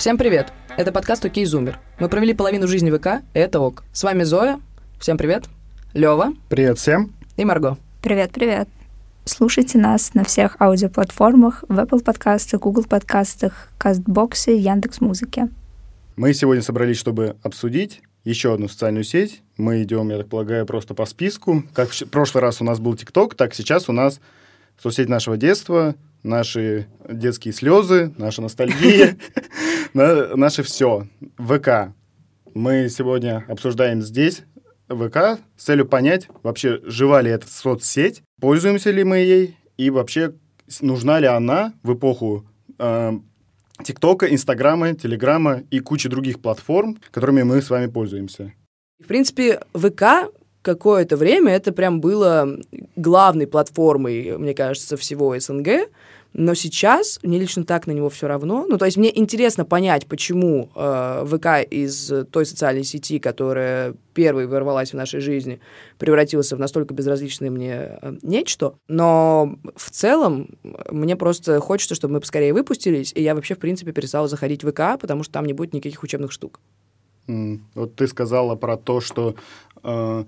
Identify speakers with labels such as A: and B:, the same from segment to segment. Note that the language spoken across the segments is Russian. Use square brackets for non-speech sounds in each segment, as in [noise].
A: Всем привет! Это подкаст «Окей, Зумер». Мы провели половину жизни ВК, и это ок. С вами Зоя. Всем привет. Лева.
B: Привет всем.
A: И Марго.
C: Привет-привет. Слушайте нас на всех аудиоплатформах, в Apple подкастах, Google подкастах, Кастбоксе, Яндекс.Музыке.
B: Мы сегодня собрались, чтобы обсудить еще одну социальную сеть. Мы идем, я так полагаю, просто по списку. Как в прошлый раз у нас был ТикТок, так сейчас у нас соцсеть нашего детства, наши детские слезы, наша ностальгия, [laughs] наше все. ВК. Мы сегодня обсуждаем здесь ВК с целью понять, вообще жива ли эта соцсеть, пользуемся ли мы ей, и вообще нужна ли она в эпоху э, ТикТока, Инстаграма, Телеграма и кучи других платформ, которыми мы с вами пользуемся.
A: В принципе, ВК какое-то время это прям было главной платформой, мне кажется, всего СНГ. Но сейчас мне лично так на него все равно. Ну, то есть мне интересно понять, почему э, ВК из той социальной сети, которая первой ворвалась в нашей жизни, превратился в настолько безразличное мне э, нечто. Но в целом мне просто хочется, чтобы мы поскорее выпустились, и я вообще, в принципе, перестала заходить в ВК, потому что там не будет никаких учебных штук.
B: Mm. Вот ты сказала про то, что э,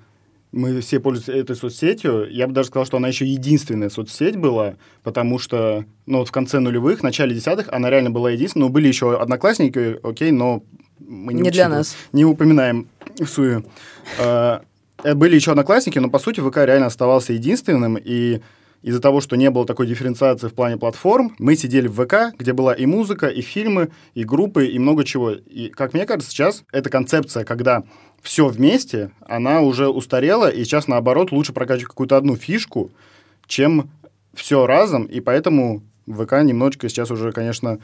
B: мы все пользуемся этой соцсетью. Я бы даже сказал, что она еще единственная соцсеть была, потому что ну, в конце нулевых, в начале десятых она реально была единственной. Но были еще одноклассники, окей, но мы не,
A: не для нас.
B: Не упоминаем в сую. Э, были еще одноклассники, но по сути ВК реально оставался единственным, и из-за того, что не было такой дифференциации в плане платформ, мы сидели в ВК, где была и музыка, и фильмы, и группы, и много чего. И, как мне кажется, сейчас эта концепция, когда все вместе, она уже устарела, и сейчас, наоборот, лучше прокачивать какую-то одну фишку, чем все разом, и поэтому ВК немножечко сейчас уже, конечно,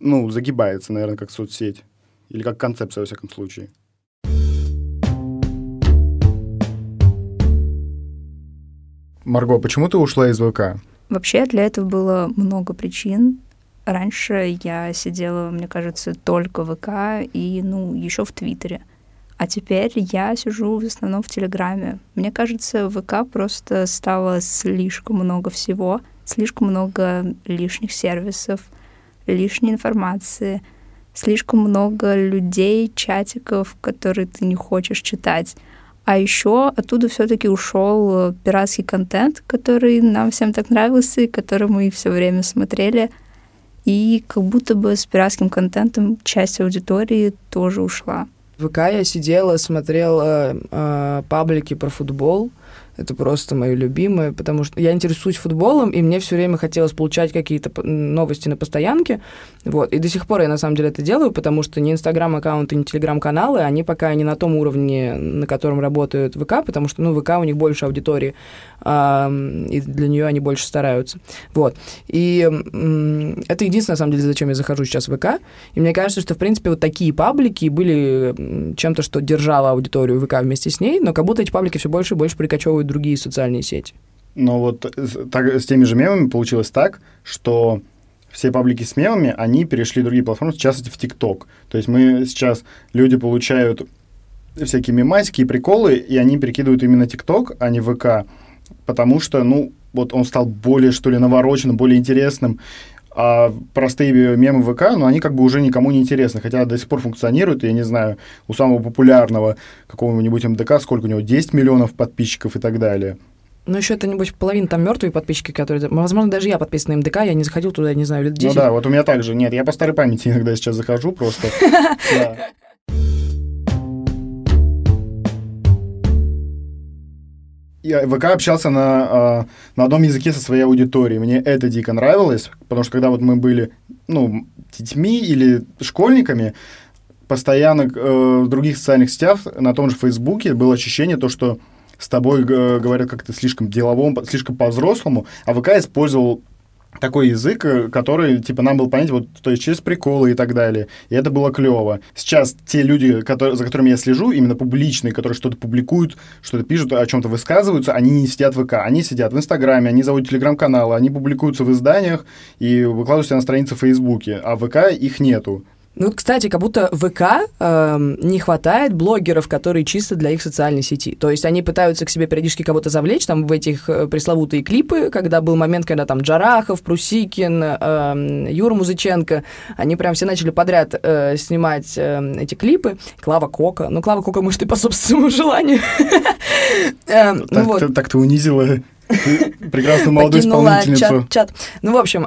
B: ну, загибается, наверное, как соцсеть. Или как концепция, во всяком случае. Марго, почему ты ушла из ВК?
C: Вообще для этого было много причин. Раньше я сидела, мне кажется, только в ВК и, ну, еще в Твиттере. А теперь я сижу в основном в Телеграме. Мне кажется, в ВК просто стало слишком много всего, слишком много лишних сервисов, лишней информации, слишком много людей, чатиков, которые ты не хочешь читать. А еще оттуда все-таки ушел пиратский контент, который нам всем так нравился и который мы все время смотрели. И как будто бы с пиратским контентом часть аудитории тоже ушла.
A: В ВК я сидела, смотрела э, паблики про футбол, это просто мое любимое, потому что я интересуюсь футболом, и мне все время хотелось получать какие-то новости на постоянке. Вот. И до сих пор я на самом деле это делаю, потому что ни инстаграм-аккаунты, ни телеграм-каналы, они пока не на том уровне, на котором работают ВК, потому что ну, ВК у них больше аудитории, и для нее они больше стараются. Вот. И это единственное, на самом деле, зачем я захожу сейчас в ВК. И мне кажется, что, в принципе, вот такие паблики были чем-то, что держало аудиторию ВК вместе с ней, но как будто эти паблики все больше и больше прикачивают существуют другие социальные сети.
B: Но вот так, с теми же мемами получилось так, что все паблики с мемами, они перешли в другие платформы, в частности, в ТикТок. То есть мы сейчас, люди получают всякие мемасики и приколы, и они перекидывают именно ТикТок, а не ВК, потому что, ну, вот он стал более, что ли, навороченным, более интересным. А простые мемы ВК, ну, они как бы уже никому не интересны, хотя до сих пор функционируют, я не знаю, у самого популярного какого-нибудь МДК, сколько у него, 10 миллионов подписчиков и так далее.
A: Ну, еще это, небось, половина там мертвые подписчики, которые... Возможно, даже я подписан на МДК, я не заходил туда, не знаю, лет 10.
B: Ну да, вот у меня также. Нет, я по старой памяти [laughs] иногда сейчас захожу просто. [laughs] я ВК общался на, э, на одном языке со своей аудиторией. Мне это дико нравилось, потому что когда вот мы были, ну, детьми или школьниками, постоянно э, в других социальных сетях, на том же Фейсбуке, было ощущение то, что с тобой э, говорят как-то слишком деловом, слишком по-взрослому, а ВК использовал такой язык, э, который, типа, нам был понять, вот, то есть через приколы и так далее. И это было клево. Сейчас те люди, которые, за которыми я слежу, именно публичные, которые что-то публикуют, что-то пишут, о чем-то высказываются, они не сидят в ВК, они сидят в Инстаграме, они заводят телеграм-каналы, они публикуются в изданиях и выкладываются на странице в Фейсбуке, а в ВК их нету.
A: Ну, кстати, как будто ВК э, не хватает блогеров, которые чисто для их социальной сети. То есть они пытаются к себе периодически кого-то завлечь, там, в этих э, пресловутые клипы, когда был момент, когда там Джарахов, Прусикин, э, Юра Музыченко, они прям все начали подряд э, снимать э, эти клипы. Клава Кока. Ну, Клава Кока, может, и по собственному [laughs] желанию.
B: Э, ну так ты унизила прекрасную молодую исполнительницу.
A: Ну, в общем,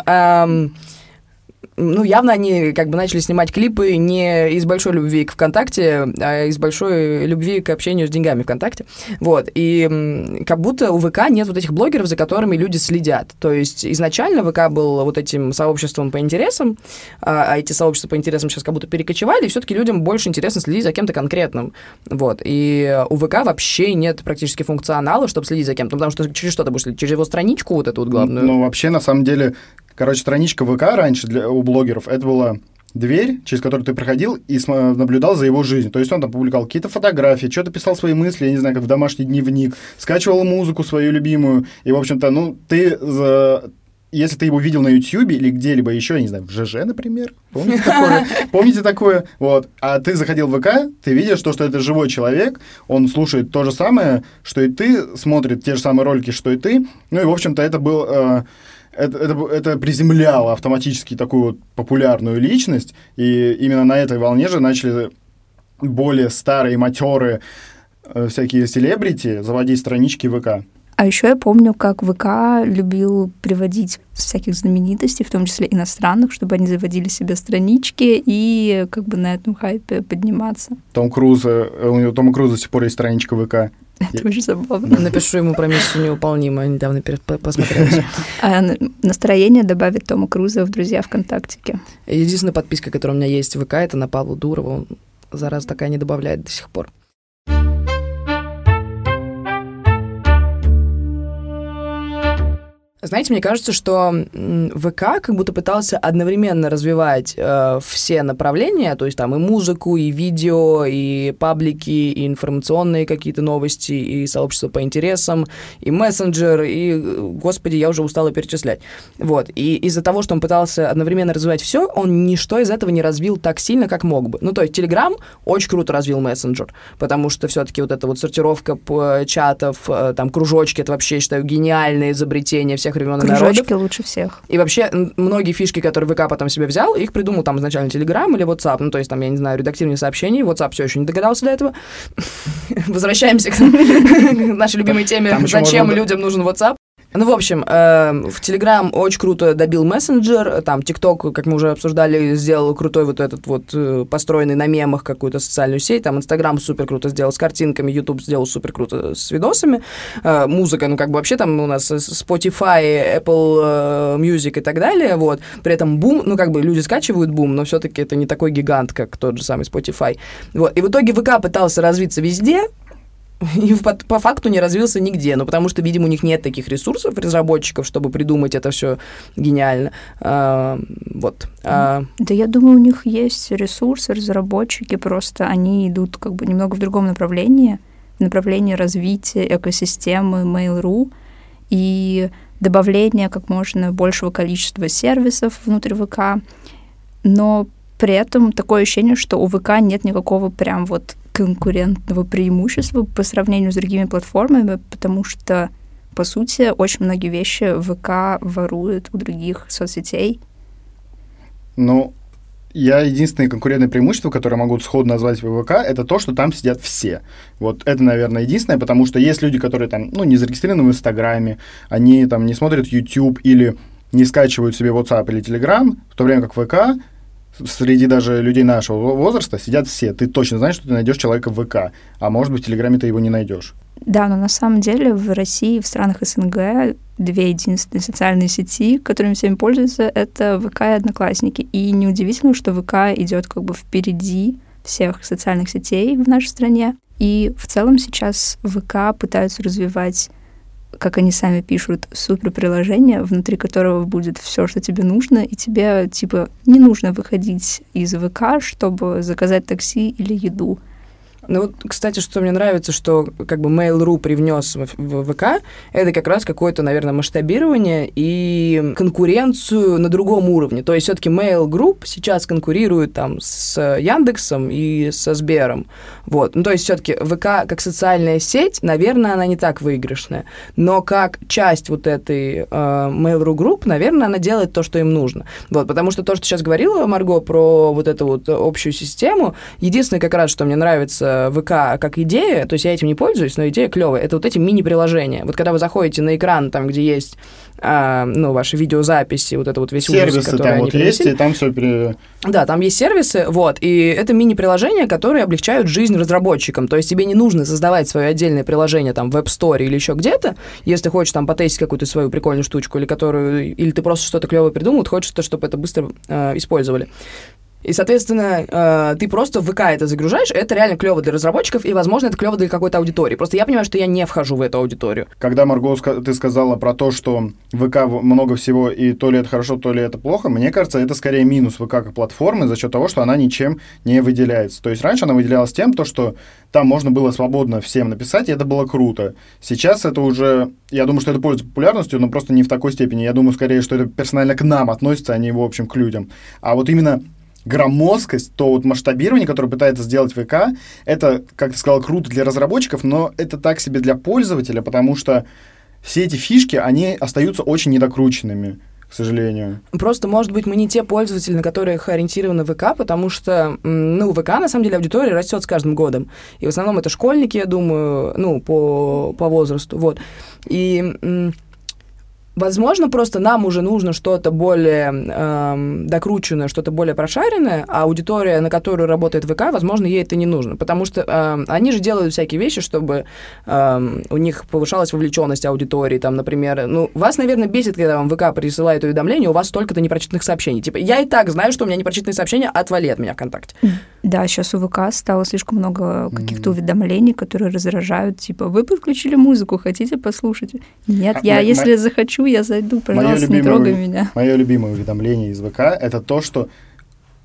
A: ну, явно они как бы начали снимать клипы не из большой любви к ВКонтакте, а из большой любви к общению с деньгами ВКонтакте. Вот. И как будто у ВК нет вот этих блогеров, за которыми люди следят. То есть изначально ВК был вот этим сообществом по интересам, а, а эти сообщества по интересам сейчас как будто перекочевали, и все-таки людям больше интересно следить за кем-то конкретным. Вот. И у ВК вообще нет практически функционала, чтобы следить за кем-то, потому что через что ты будешь следить? Через его страничку вот эту вот главную?
B: Ну, вообще, на самом деле, Короче, страничка ВК раньше для, у блогеров, это была дверь, через которую ты проходил и наблюдал за его жизнью. То есть он там публиковал какие-то фотографии, что-то писал свои мысли, я не знаю, как в домашний дневник, скачивал музыку свою любимую. И, в общем-то, ну, ты за если ты его видел на YouTube или где-либо еще, я не знаю, в ЖЖ, например, помните такое? [laughs] Помните такое? Вот. А ты заходил в ВК, ты видишь то, что это живой человек, он слушает то же самое, что и ты, смотрит те же самые ролики, что и ты. Ну и, в общем-то, это был... Это, это, это приземляло автоматически такую вот популярную личность, и именно на этой волне же начали более старые, матерые э, всякие селебрити заводить странички ВК.
C: А еще я помню, как ВК любил приводить всяких знаменитостей, в том числе иностранных, чтобы они заводили себе странички и как бы на этом хайпе подниматься.
B: Том Круз, э, у него Тома Круза до сих пор есть страничка ВК. [laughs]
C: Это очень забавно.
A: Напишу ему про миссию невыполнимо, недавно посмотрела. [laughs]
C: Настроение добавит Тома Круза в друзья ВКонтактике.
A: Единственная подписка, которая у меня есть в ВК, это на Павлу Дурову. Он, зараза такая, не добавляет до сих пор. Знаете, мне кажется, что ВК как будто пытался одновременно развивать э, все направления, то есть там и музыку, и видео, и паблики, и информационные какие-то новости, и сообщества по интересам, и мессенджер, и, господи, я уже устала перечислять. Вот. И из-за того, что он пытался одновременно развивать все, он ничто из этого не развил так сильно, как мог бы. Ну, то есть Telegram очень круто развил мессенджер, потому что все-таки вот эта вот сортировка чатов, э, там, кружочки, это вообще, я считаю, гениальное изобретение всех всех времен и народов.
C: лучше всех.
A: И вообще многие фишки, которые ВК потом себе взял, их придумал там изначально Telegram или WhatsApp. Ну, то есть там, я не знаю, редактирование сообщений. WhatsApp все еще не догадался до этого. [laughs] Возвращаемся к [laughs] нашей любимой теме. Зачем людям нужен WhatsApp? Ну, в общем, э, в Telegram очень круто добил мессенджер, там TikTok, как мы уже обсуждали, сделал крутой вот этот вот э, построенный на мемах какую-то социальную сеть, там Instagram супер круто сделал с картинками, YouTube сделал супер круто с видосами, э, музыка, ну, как бы вообще там у нас Spotify, Apple э, Music и так далее, вот, при этом бум, ну, как бы люди скачивают бум, но все-таки это не такой гигант, как тот же самый Spotify, вот, и в итоге ВК пытался развиться везде, [laughs] и по, по факту не развился нигде. Ну, потому что, видимо, у них нет таких ресурсов, разработчиков, чтобы придумать это все гениально. А, вот. А...
C: Да я думаю, у них есть ресурсы, разработчики, просто они идут как бы немного в другом направлении, в направлении развития экосистемы Mail.ru и добавления как можно большего количества сервисов внутри ВК. Но при этом такое ощущение, что у ВК нет никакого прям вот конкурентного преимущества по сравнению с другими платформами, потому что, по сути, очень многие вещи ВК ворует у других соцсетей.
B: Ну, я единственное конкурентное преимущество, которое могу сходу назвать в ВК, это то, что там сидят все. Вот это, наверное, единственное, потому что есть люди, которые там, ну, не зарегистрированы в Инстаграме, они там не смотрят YouTube или не скачивают себе WhatsApp или Telegram, в то время как ВК среди даже людей нашего возраста сидят все. Ты точно знаешь, что ты найдешь человека в ВК, а может быть, в Телеграме ты его не найдешь.
C: Да, но на самом деле в России, в странах СНГ, две единственные социальные сети, которыми всеми пользуются, это ВК и Одноклассники. И неудивительно, что ВК идет как бы впереди всех социальных сетей в нашей стране. И в целом сейчас ВК пытаются развивать как они сами пишут, супер приложение, внутри которого будет все, что тебе нужно, и тебе, типа, не нужно выходить из ВК, чтобы заказать такси или еду.
A: Ну вот, кстати, что мне нравится, что как бы Mail.ru привнес в, в ВК, это как раз какое-то, наверное, масштабирование и конкуренцию на другом уровне. То есть все-таки Mail Group сейчас конкурирует там с Яндексом и со Сбером. Вот. Ну, то есть все-таки ВК как социальная сеть, наверное, она не так выигрышная. Но как часть вот этой э, Mail.ru Group, наверное, она делает то, что им нужно. Вот. Потому что то, что сейчас говорила Марго про вот эту вот общую систему, единственное как раз, что мне нравится ВК как идея, то есть я этим не пользуюсь, но идея клевая, это вот эти мини-приложения. Вот когда вы заходите на экран, там, где есть а, ну, ваши видеозаписи, вот это вот весь
B: сервисы
A: ужас, который
B: там вот есть, и там все пере...
A: Да, там есть сервисы, вот, и это мини-приложения, которые облегчают жизнь разработчикам, то есть тебе не нужно создавать свое отдельное приложение там в App Store или еще где-то, если хочешь там потестить какую-то свою прикольную штучку, или которую, или ты просто что-то клевое придумал, хочешь, чтобы это быстро э, использовали. И, соответственно, э, ты просто в ВК это загружаешь, это реально клево для разработчиков, и, возможно, это клево для какой-то аудитории. Просто я понимаю, что я не вхожу в эту аудиторию.
B: Когда, Марго, ты сказала про то, что ВК много всего, и то ли это хорошо, то ли это плохо, мне кажется, это скорее минус ВК как платформы за счет того, что она ничем не выделяется. То есть раньше она выделялась тем, то, что там можно было свободно всем написать, и это было круто. Сейчас это уже, я думаю, что это пользуется популярностью, но просто не в такой степени. Я думаю, скорее, что это персонально к нам относится, а не, в общем, к людям. А вот именно громоздкость, то вот масштабирование, которое пытается сделать ВК, это, как ты сказал, круто для разработчиков, но это так себе для пользователя, потому что все эти фишки, они остаются очень недокрученными к сожалению.
A: Просто, может быть, мы не те пользователи, на которых ориентированы ВК, потому что, ну, ВК, на самом деле, аудитория растет с каждым годом. И в основном это школьники, я думаю, ну, по, по возрасту, вот. И Возможно, просто нам уже нужно что-то более эм, докрученное, что-то более прошаренное, а аудитория, на которую работает ВК, возможно, ей это не нужно. Потому что эм, они же делают всякие вещи, чтобы эм, у них повышалась вовлеченность аудитории. Там, например, ну, вас, наверное, бесит, когда вам ВК присылает уведомление, у вас столько-то непрочитанных сообщений. Типа, я и так знаю, что у меня непрочитанные сообщения, отвали от меня ВКонтакте.
C: Да, сейчас у ВК стало слишком много каких-то уведомлений, которые раздражают. Типа, вы подключили музыку, хотите послушать? Нет, а, я, мы, если мы... захочу, я зайду, пожалуйста, любимое, не трогай меня.
B: Мое любимое уведомление из ВК — это то, что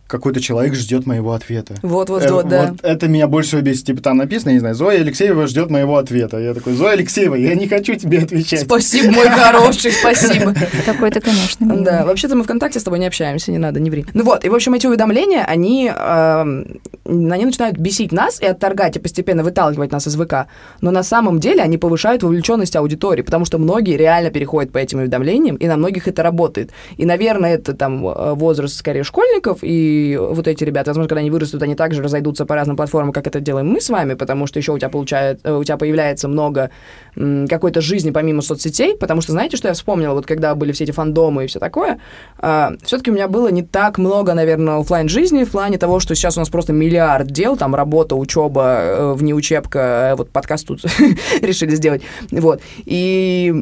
B: какой-то человек ждет моего ответа.
A: Вот, вот, э, вот, да. Вот
B: это меня больше всего бесит. Типа там написано, не знаю, Зоя Алексеева ждет моего ответа. Я такой, Зоя Алексеева, я не хочу тебе отвечать.
A: Спасибо, мой хороший, [laughs] спасибо.
C: Такой-то, конечно, милый.
A: Да, вообще-то мы ВКонтакте с тобой не общаемся, не надо, не ври. Ну вот, и, в общем, эти уведомления, они, э, они начинают бесить нас и отторгать, и постепенно выталкивать нас из ВК. Но на самом деле они повышают вовлеченность аудитории, потому что многие реально переходят по этим уведомлениям, и на многих это работает. И, наверное, это там э, возраст скорее школьников, и вот эти ребята, возможно, когда они вырастут, они также разойдутся по разным платформам, как это делаем мы с вами, потому что еще у тебя получает, э, у тебя появляется много какой-то жизни помимо соцсетей, потому что знаете, что я вспомнила, вот когда были все эти фандомы и все такое, э, все-таки у меня было не так много, наверное, офлайн жизни в плане того, что сейчас у нас просто миллиард дел, там работа, учеба, э, внеучебка, э, вот подкаст тут [laughs] решили сделать, вот. И,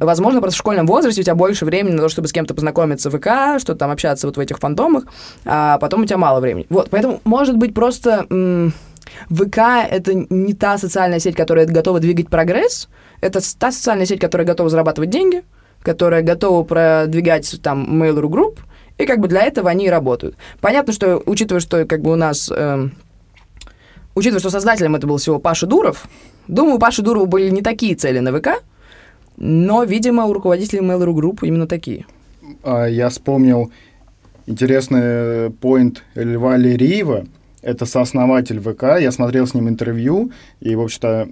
A: возможно, просто в школьном возрасте у тебя больше времени на то, чтобы с кем-то познакомиться в ВК, что там общаться вот в этих фандомах, а потом у тебя мало времени. Вот, поэтому, может быть, просто... ВК — это не та социальная сеть, которая готова двигать прогресс, это та социальная сеть, которая готова зарабатывать деньги, которая готова продвигать там Mail.ru Group, и как бы для этого они и работают. Понятно, что, учитывая, что как бы у нас... Э, учитывая, что создателем это был всего Паша Дуров, думаю, у Паши Дурова были не такие цели на ВК, но, видимо, у руководителей Mail.ru Group именно такие.
B: А, я вспомнил интересный поинт Льва Лериева, это сооснователь ВК, я смотрел с ним интервью, и, в общем-то,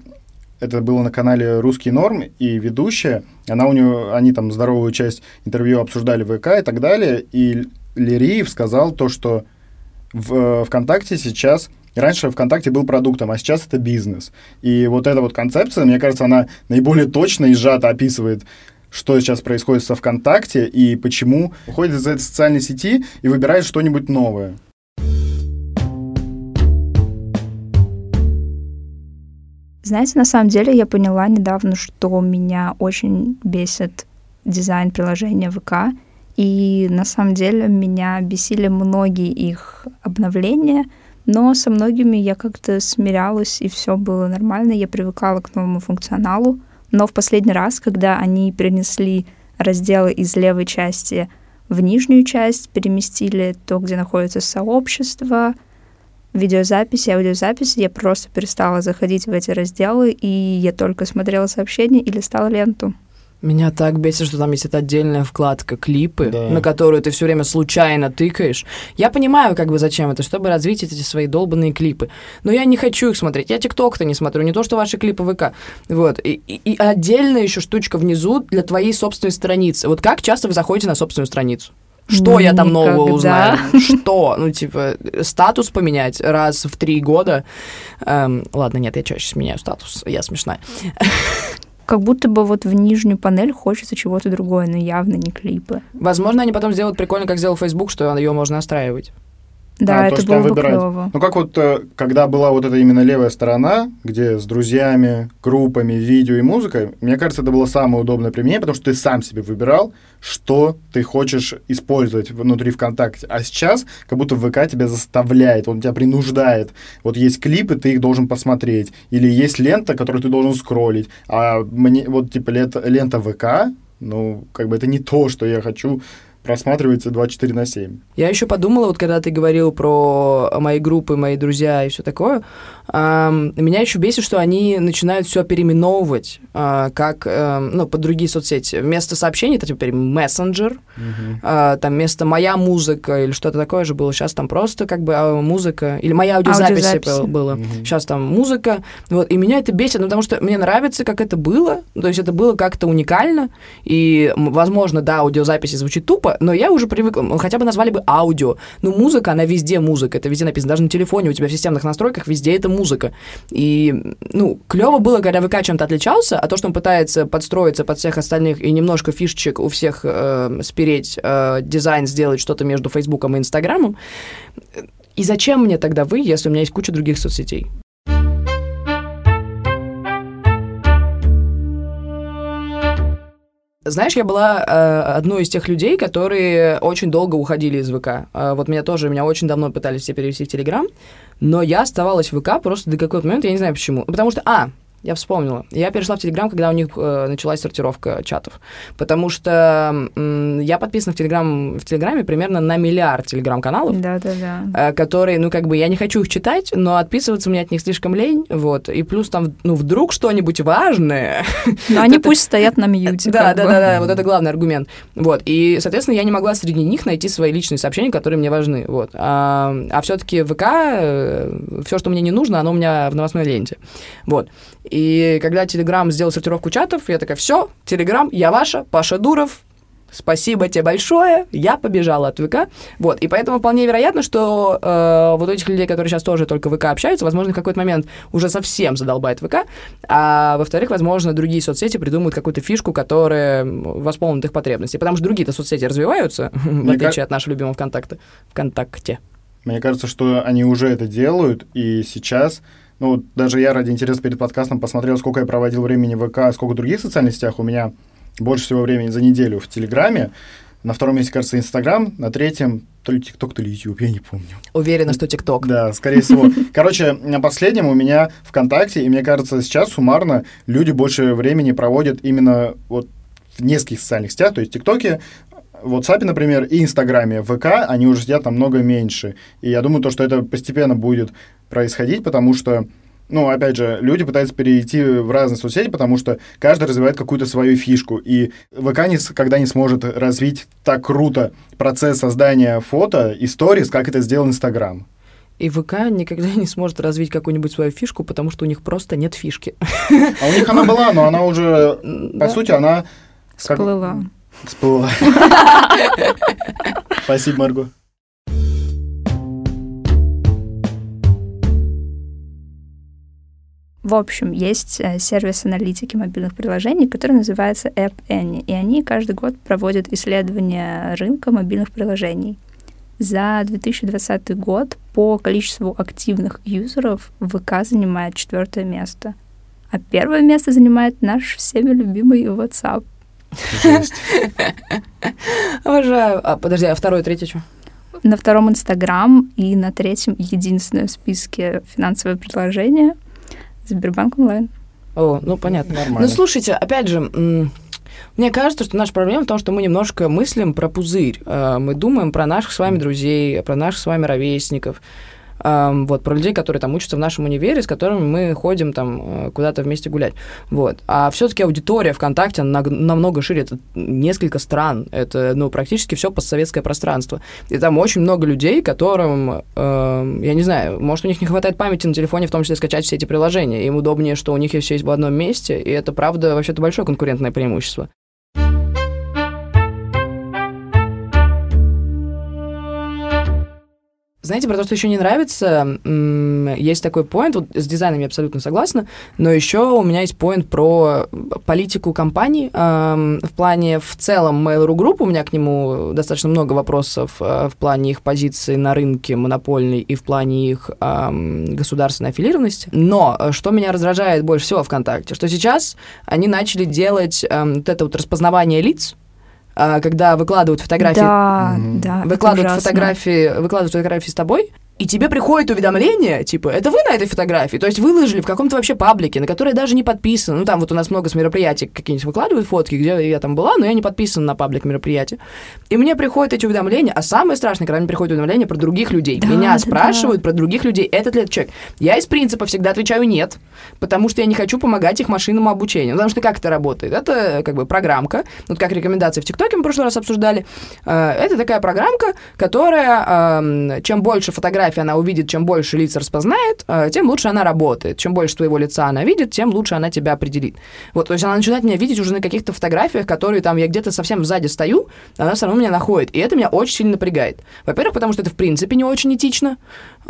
B: это было на канале «Русский норм», и ведущая, она у нее, они там здоровую часть интервью обсуждали ВК и так далее, и Лириев сказал то, что в э, ВКонтакте сейчас Раньше ВКонтакте был продуктом, а сейчас это бизнес. И вот эта вот концепция, мне кажется, она наиболее точно и сжато описывает что сейчас происходит со ВКонтакте и почему уходит из этой социальной сети и выбирает что-нибудь новое.
C: Знаете, на самом деле я поняла недавно, что меня очень бесит дизайн приложения ВК, и на самом деле меня бесили многие их обновления, но со многими я как-то смирялась, и все было нормально, я привыкала к новому функционалу. Но в последний раз, когда они перенесли разделы из левой части в нижнюю часть, переместили то, где находится сообщество, видеозаписи, аудиозаписи, я просто перестала заходить в эти разделы, и я только смотрела сообщения и листала ленту.
A: Меня так бесит, что там есть эта отдельная вкладка клипы,
B: Да.
A: на которую ты все время случайно тыкаешь. Я понимаю, как бы зачем это, чтобы развить эти свои долбанные клипы. Но я не хочу их смотреть. Я ТикТок-то не смотрю, не то, что ваши клипы ВК. Вот. И, и, и отдельная еще штучка внизу для твоей собственной страницы. Вот как часто вы заходите на собственную страницу? Что я там нового
C: Никогда.
A: узнаю? [laughs] Что? Ну, типа, статус поменять раз в три года. Эм, ладно, нет, я чаще меняю статус. Я смешная.
C: Как будто бы вот в нижнюю панель хочется чего-то другое, но явно не клипы.
A: Возможно, они потом сделают прикольно, как сделал Facebook, что ее можно настраивать.
C: Да,
B: А, то
C: это
B: есть
C: было бы
B: выбирать.
C: клево.
B: Ну, как вот, э, когда была вот эта именно левая сторона, где с друзьями, группами, видео и музыкой, мне кажется, это было самое удобное применение, потому что ты сам себе выбирал, что ты хочешь использовать внутри ВКонтакте. А сейчас как будто ВК тебя заставляет, он тебя принуждает. Вот есть клипы, ты их должен посмотреть. Или есть лента, которую ты должен скроллить. А мне вот типа лента, лента ВК, ну, как бы это не то, что я хочу просматривать 24 на 7.
A: Я еще подумала, вот когда ты говорил про мои группы, мои друзья и все такое, ам, меня еще бесит, что они начинают все переименовывать, а, как, эм, ну, под другие соцсети. Вместо сообщений это теперь мессенджер, а, там вместо моя музыка или что-то такое же было. Сейчас там просто как бы а, музыка, или моя аудиозапись
C: Аудиозаписи.
A: был- было.
B: Мгм.
A: Сейчас там музыка. Вот, и меня это бесит, ну, потому что мне нравится, как это было. То есть это было как-то уникально. И, возможно, да, аудиозаписи звучит тупо, но я уже привыкла. Хотя бы назвали бы аудио. Ну, музыка, она везде музыка. Это везде написано. Даже на телефоне у тебя в системных настройках везде это музыка. И, ну, клево было, когда ВК чем-то отличался, а то, что он пытается подстроиться под всех остальных и немножко фишечек у всех э, спереть, э, дизайн сделать что-то между Фейсбуком и Инстаграмом. И зачем мне тогда вы, если у меня есть куча других соцсетей? Знаешь, я была э, одной из тех людей, которые очень долго уходили из ВК. Э, вот меня тоже, меня очень давно пытались все перевести в Телеграм, но я оставалась в ВК просто до какого-то момента, я не знаю почему. Потому что, а, я вспомнила. Я перешла в Телеграм, когда у них э, началась сортировка чатов. Потому что м, я подписана в, Телеграм, в Телеграме примерно на миллиард Телеграм-каналов
C: Да-да-да.
A: э, которые, ну, как бы, я не хочу их читать, но отписываться мне от них слишком лень, вот, и плюс там, ну, вдруг что-нибудь важное.
C: Но они [laughs] пусть стоят на мьюте.
A: Да, да, да, да, вот это главный аргумент. Вот, и, соответственно, я не могла среди них найти свои личные сообщения, которые мне важны, вот. А, все-таки ВК, все, что мне не нужно, оно у меня в новостной ленте, вот. И когда Телеграм сделал сортировку чатов, я такая, все, Телеграм, я ваша, Паша Дуров, Спасибо тебе большое, я побежала от ВК. Вот, и поэтому вполне вероятно, что э, вот этих людей, которые сейчас тоже только ВК общаются, возможно, в какой-то момент уже совсем задолбает ВК, а во-вторых, возможно, другие соцсети придумают какую-то фишку, которая восполнит их потребности, потому что другие-то соцсети развиваются, [laughs] в отличие от нашего любимого ВКонтакта. ВКонтакте.
B: Мне кажется, что они уже это делают, и сейчас, ну, даже я ради интереса перед подкастом посмотрел, сколько я проводил времени в ВК, сколько в других социальных сетях. У меня больше всего времени за неделю в Телеграме. На втором месте, кажется, Инстаграм, на третьем то ли ТикТок, то ли Ютуб, я не помню.
A: Уверена, что ТикТок.
B: Да, скорее всего. Короче, на последнем у меня ВКонтакте, и мне кажется, сейчас суммарно люди больше времени проводят именно вот в нескольких социальных сетях, то есть ТикТоке, в WhatsApp, например, и Инстаграме. В ВК они уже сидят намного меньше. И я думаю, то, что это постепенно будет происходить, потому что ну, опять же, люди пытаются перейти в разные соцсети, потому что каждый развивает какую-то свою фишку. И ВК никогда не сможет развить так круто процесс создания фото и сторис, как это сделал Инстаграм.
A: И ВК никогда [laughs] не сможет развить какую-нибудь свою фишку, потому что у них просто нет фишки.
B: А у них она была, но она уже, [laughs] по сути, она как-
C: Всплыла.
B: Всплыла. [laughs] Спасибо, Марго.
C: В общем, есть э, сервис аналитики мобильных приложений, который называется App Annie, и они каждый год проводят исследования рынка мобильных приложений. За 2020 год по количеству активных юзеров ВК занимает четвертое место, а первое место занимает наш всеми любимый WhatsApp. [laughs]
A: Обожаю. А, подожди, а второе, третье что?
C: На втором Инстаграм и на третьем единственное в списке финансовое приложение Сбербанк онлайн.
A: О, ну понятно.
B: Нормально.
A: Ну, слушайте, опять же, мне кажется, что наша проблема в том, что мы немножко мыслим про пузырь. Э, Мы думаем про наших с вами друзей, про наших с вами ровесников. Вот, про людей, которые там учатся в нашем универе, с которыми мы ходим там э, куда-то вместе гулять. Вот. А все-таки аудитория ВКонтакте намного шире. Это несколько стран. Это, ну, практически все постсоветское пространство. И там очень много людей, которым, э, я не знаю, может, у них не хватает памяти на телефоне, в том числе скачать все эти приложения. Им удобнее, что у них все есть в одном месте, и это, правда, вообще-то большое конкурентное преимущество. Знаете, про то, что еще не нравится, есть такой поинт, вот с дизайном я абсолютно согласна, но еще у меня есть поинт про политику компаний в плане в целом Mail.ru Group, у меня к нему достаточно много вопросов э, в плане их позиции на рынке монопольной и в плане их государственной аффилированности. Но э, что меня раздражает больше всего ВКонтакте, что сейчас они начали делать вот это вот распознавание лиц, когда выкладывают фотографии.
C: Да, mm-hmm. да.
A: Выкладывают фотографии, выкладывают фотографии с тобой, и тебе приходит уведомление, типа, это вы на этой фотографии? То есть выложили в каком-то вообще паблике, на который даже не подписан. Ну, там вот у нас много с мероприятий какие-нибудь выкладывают фотки, где я там была, но я не подписан на паблик мероприятия. И мне приходят эти уведомления, а самое страшное, когда мне приходят уведомления про других людей. Да, Меня да, спрашивают да. про других людей, этот ли это человек. Я из принципа всегда отвечаю нет, потому что я не хочу помогать их машинному обучению. Потому что как это работает? Это как бы программка, вот как рекомендации в ТикТоке мы в прошлый раз обсуждали. Э, это такая программка, которая, чем больше фотографий фотографии она увидит, чем больше лиц распознает, э, тем лучше она работает. Чем больше твоего лица она видит, тем лучше она тебя определит. Вот, то есть она начинает меня видеть уже на каких-то фотографиях, которые там я где-то совсем сзади стою, она все равно меня находит. И это меня очень сильно напрягает. Во-первых, потому что это в принципе не очень этично.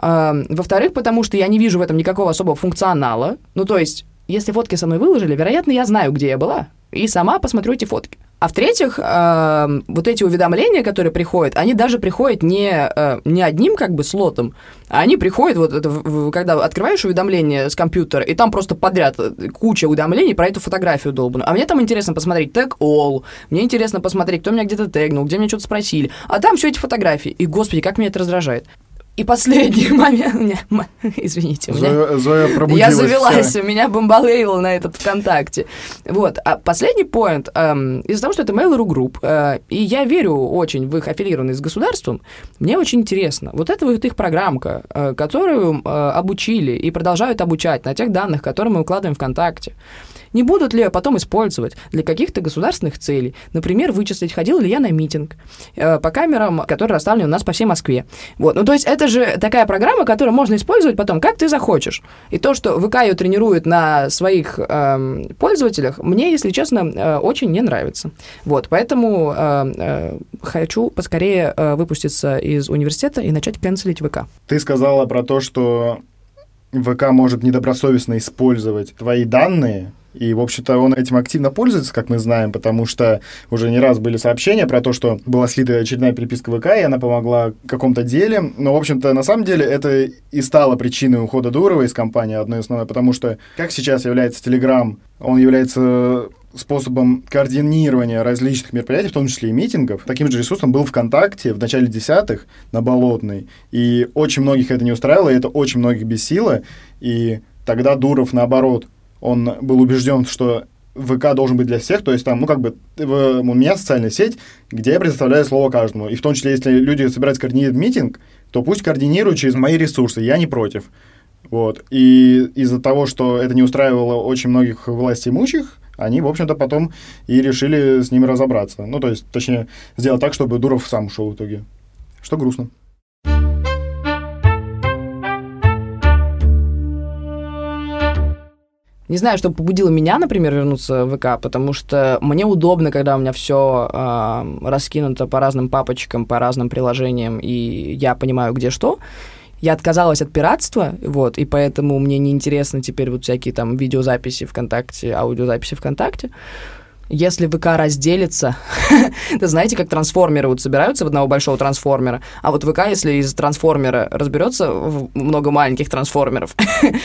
A: Э, во-вторых, потому что я не вижу в этом никакого особого функционала. Ну, то есть, если фотки со мной выложили, вероятно, я знаю, где я была, и сама посмотрю эти фотки. А в-третьих, э, вот эти уведомления, которые приходят, они даже приходят не, э, не одним как бы слотом, а они приходят, вот это, в, когда открываешь уведомление с компьютера, и там просто подряд куча уведомлений про эту фотографию долбану. А мне там интересно посмотреть тег all, мне интересно посмотреть, кто меня где-то тегнул, где меня что-то спросили. А там все эти фотографии. И, господи, как меня это раздражает. И последний [laughs] момент, [laughs] извините,
B: Зоя, Зоя [laughs]
A: я завелась, вся. у меня бомбалейло на этот ВКонтакте. Вот, а последний поинт, эм, из-за того, что это Mail.ru Group, э, и я верю очень в их аффилированность с государством, мне очень интересно, вот это вот их программка, э, которую э, обучили и продолжают обучать на тех данных, которые мы укладываем ВКонтакте, не будут ли потом использовать для каких-то государственных целей. Например, вычислить, ходил ли я на митинг э, по камерам, которые расставлены у нас по всей Москве. Вот. Ну, то есть это же такая программа, которую можно использовать потом, как ты захочешь. И то, что ВК ее тренирует на своих э, пользователях, мне, если честно, э, очень не нравится. Вот. Поэтому э, э, хочу поскорее э, выпуститься из университета и начать канцелить ВК.
B: Ты сказала про то, что ВК может недобросовестно использовать твои данные и, в общем-то, он этим активно пользуется, как мы знаем, потому что уже не раз были сообщения про то, что была слита очередная переписка ВК, и она помогла в каком-то деле. Но, в общем-то, на самом деле это и стало причиной ухода Дурова из компании одной основной, потому что, как сейчас является Telegram, он является способом координирования различных мероприятий, в том числе и митингов. Таким же ресурсом был ВКонтакте в начале десятых на Болотной. И очень многих это не устраивало, и это очень многих бесило. И тогда Дуров, наоборот, он был убежден, что ВК должен быть для всех, то есть там, ну, как бы, у меня социальная сеть, где я предоставляю слово каждому. И в том числе, если люди собираются координировать митинг, то пусть координируют через мои ресурсы, я не против. Вот. И из-за того, что это не устраивало очень многих власть имущих, они, в общем-то, потом и решили с ними разобраться. Ну, то есть, точнее, сделать так, чтобы Дуров сам ушел в итоге. Что грустно.
A: Не знаю, что побудило меня, например, вернуться в ВК, потому что мне удобно, когда у меня все э, раскинуто по разным папочкам, по разным приложениям, и я понимаю, где что. Я отказалась от пиратства, вот, и поэтому мне неинтересно теперь вот всякие там видеозаписи ВКонтакте, аудиозаписи ВКонтакте если ВК разделится, [laughs] то знаете, как трансформеры вот собираются в одного большого трансформера, а вот ВК, если из трансформера разберется в много маленьких трансформеров,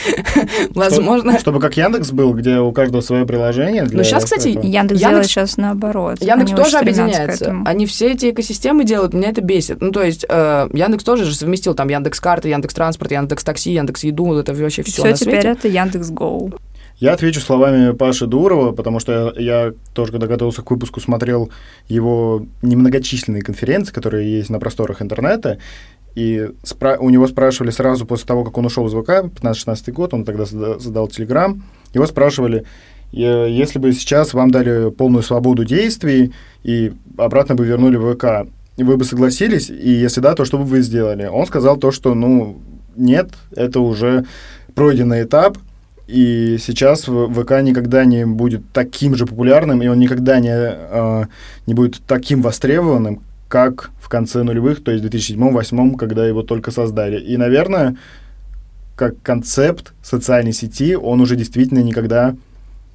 A: [laughs] возможно...
B: Чтобы как Яндекс был, где у каждого свое приложение.
A: Ну, сейчас, кстати,
C: Яндекс делает сейчас наоборот.
A: Яндекс тоже объединяется. Они все эти экосистемы делают, меня это бесит. Ну, то есть э, Яндекс тоже же совместил там Яндекс карты, Яндекс транспорт, Яндекс такси, Яндекс еду, это вообще все
C: Все теперь это Яндекс Гоу.
B: Я отвечу словами Паши Дурова, потому что я, я тоже, когда готовился к выпуску, смотрел его немногочисленные конференции, которые есть на просторах интернета, и спра- у него спрашивали сразу после того, как он ушел из ВК, 15-16 год, он тогда задал, задал Телеграм, его спрашивали, если бы сейчас вам дали полную свободу действий и обратно бы вернули ВК, вы бы согласились, и если да, то что бы вы сделали? Он сказал то, что, ну, нет, это уже пройденный этап, и сейчас ВК никогда не будет таким же популярным, и он никогда не, э, не будет таким востребованным, как в конце нулевых, то есть в 2007-2008, когда его только создали. И, наверное, как концепт социальной сети, он уже действительно никогда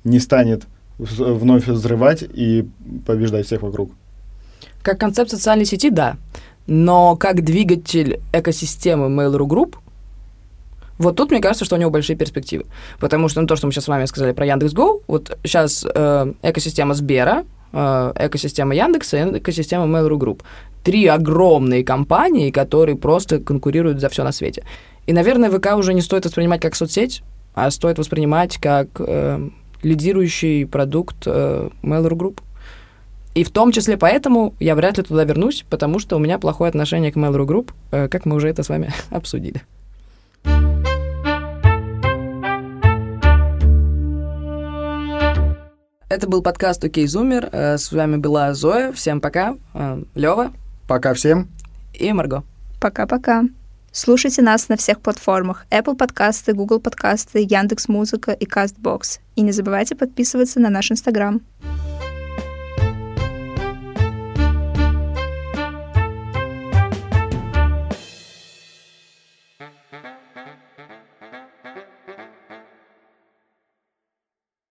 B: не станет вновь взрывать и побеждать всех вокруг.
A: Как концепт социальной сети, да. Но как двигатель экосистемы Mail.ru Group, вот тут мне кажется, что у него большие перспективы. Потому что ну, то, что мы сейчас с вами сказали про Яндекс.Го, вот сейчас э, экосистема Сбера, э, экосистема Яндекса и экосистема Mail.ru Group. Три огромные компании, которые просто конкурируют за все на свете. И, наверное, ВК уже не стоит воспринимать как соцсеть, а стоит воспринимать как э, лидирующий продукт э, Mail.ru Group. И в том числе поэтому я вряд ли туда вернусь, потому что у меня плохое отношение к Mail.ru Group, э, как мы уже это с вами [laughs] обсудили. Это был подкаст «Окей, Зумер». Э, с вами была Зоя. Всем пока. Э, Лева.
B: Пока всем.
A: И Марго.
C: Пока-пока. Слушайте нас на всех платформах Apple подкасты, Google подкасты, Яндекс Музыка и Castbox. И не забывайте подписываться на наш Инстаграм.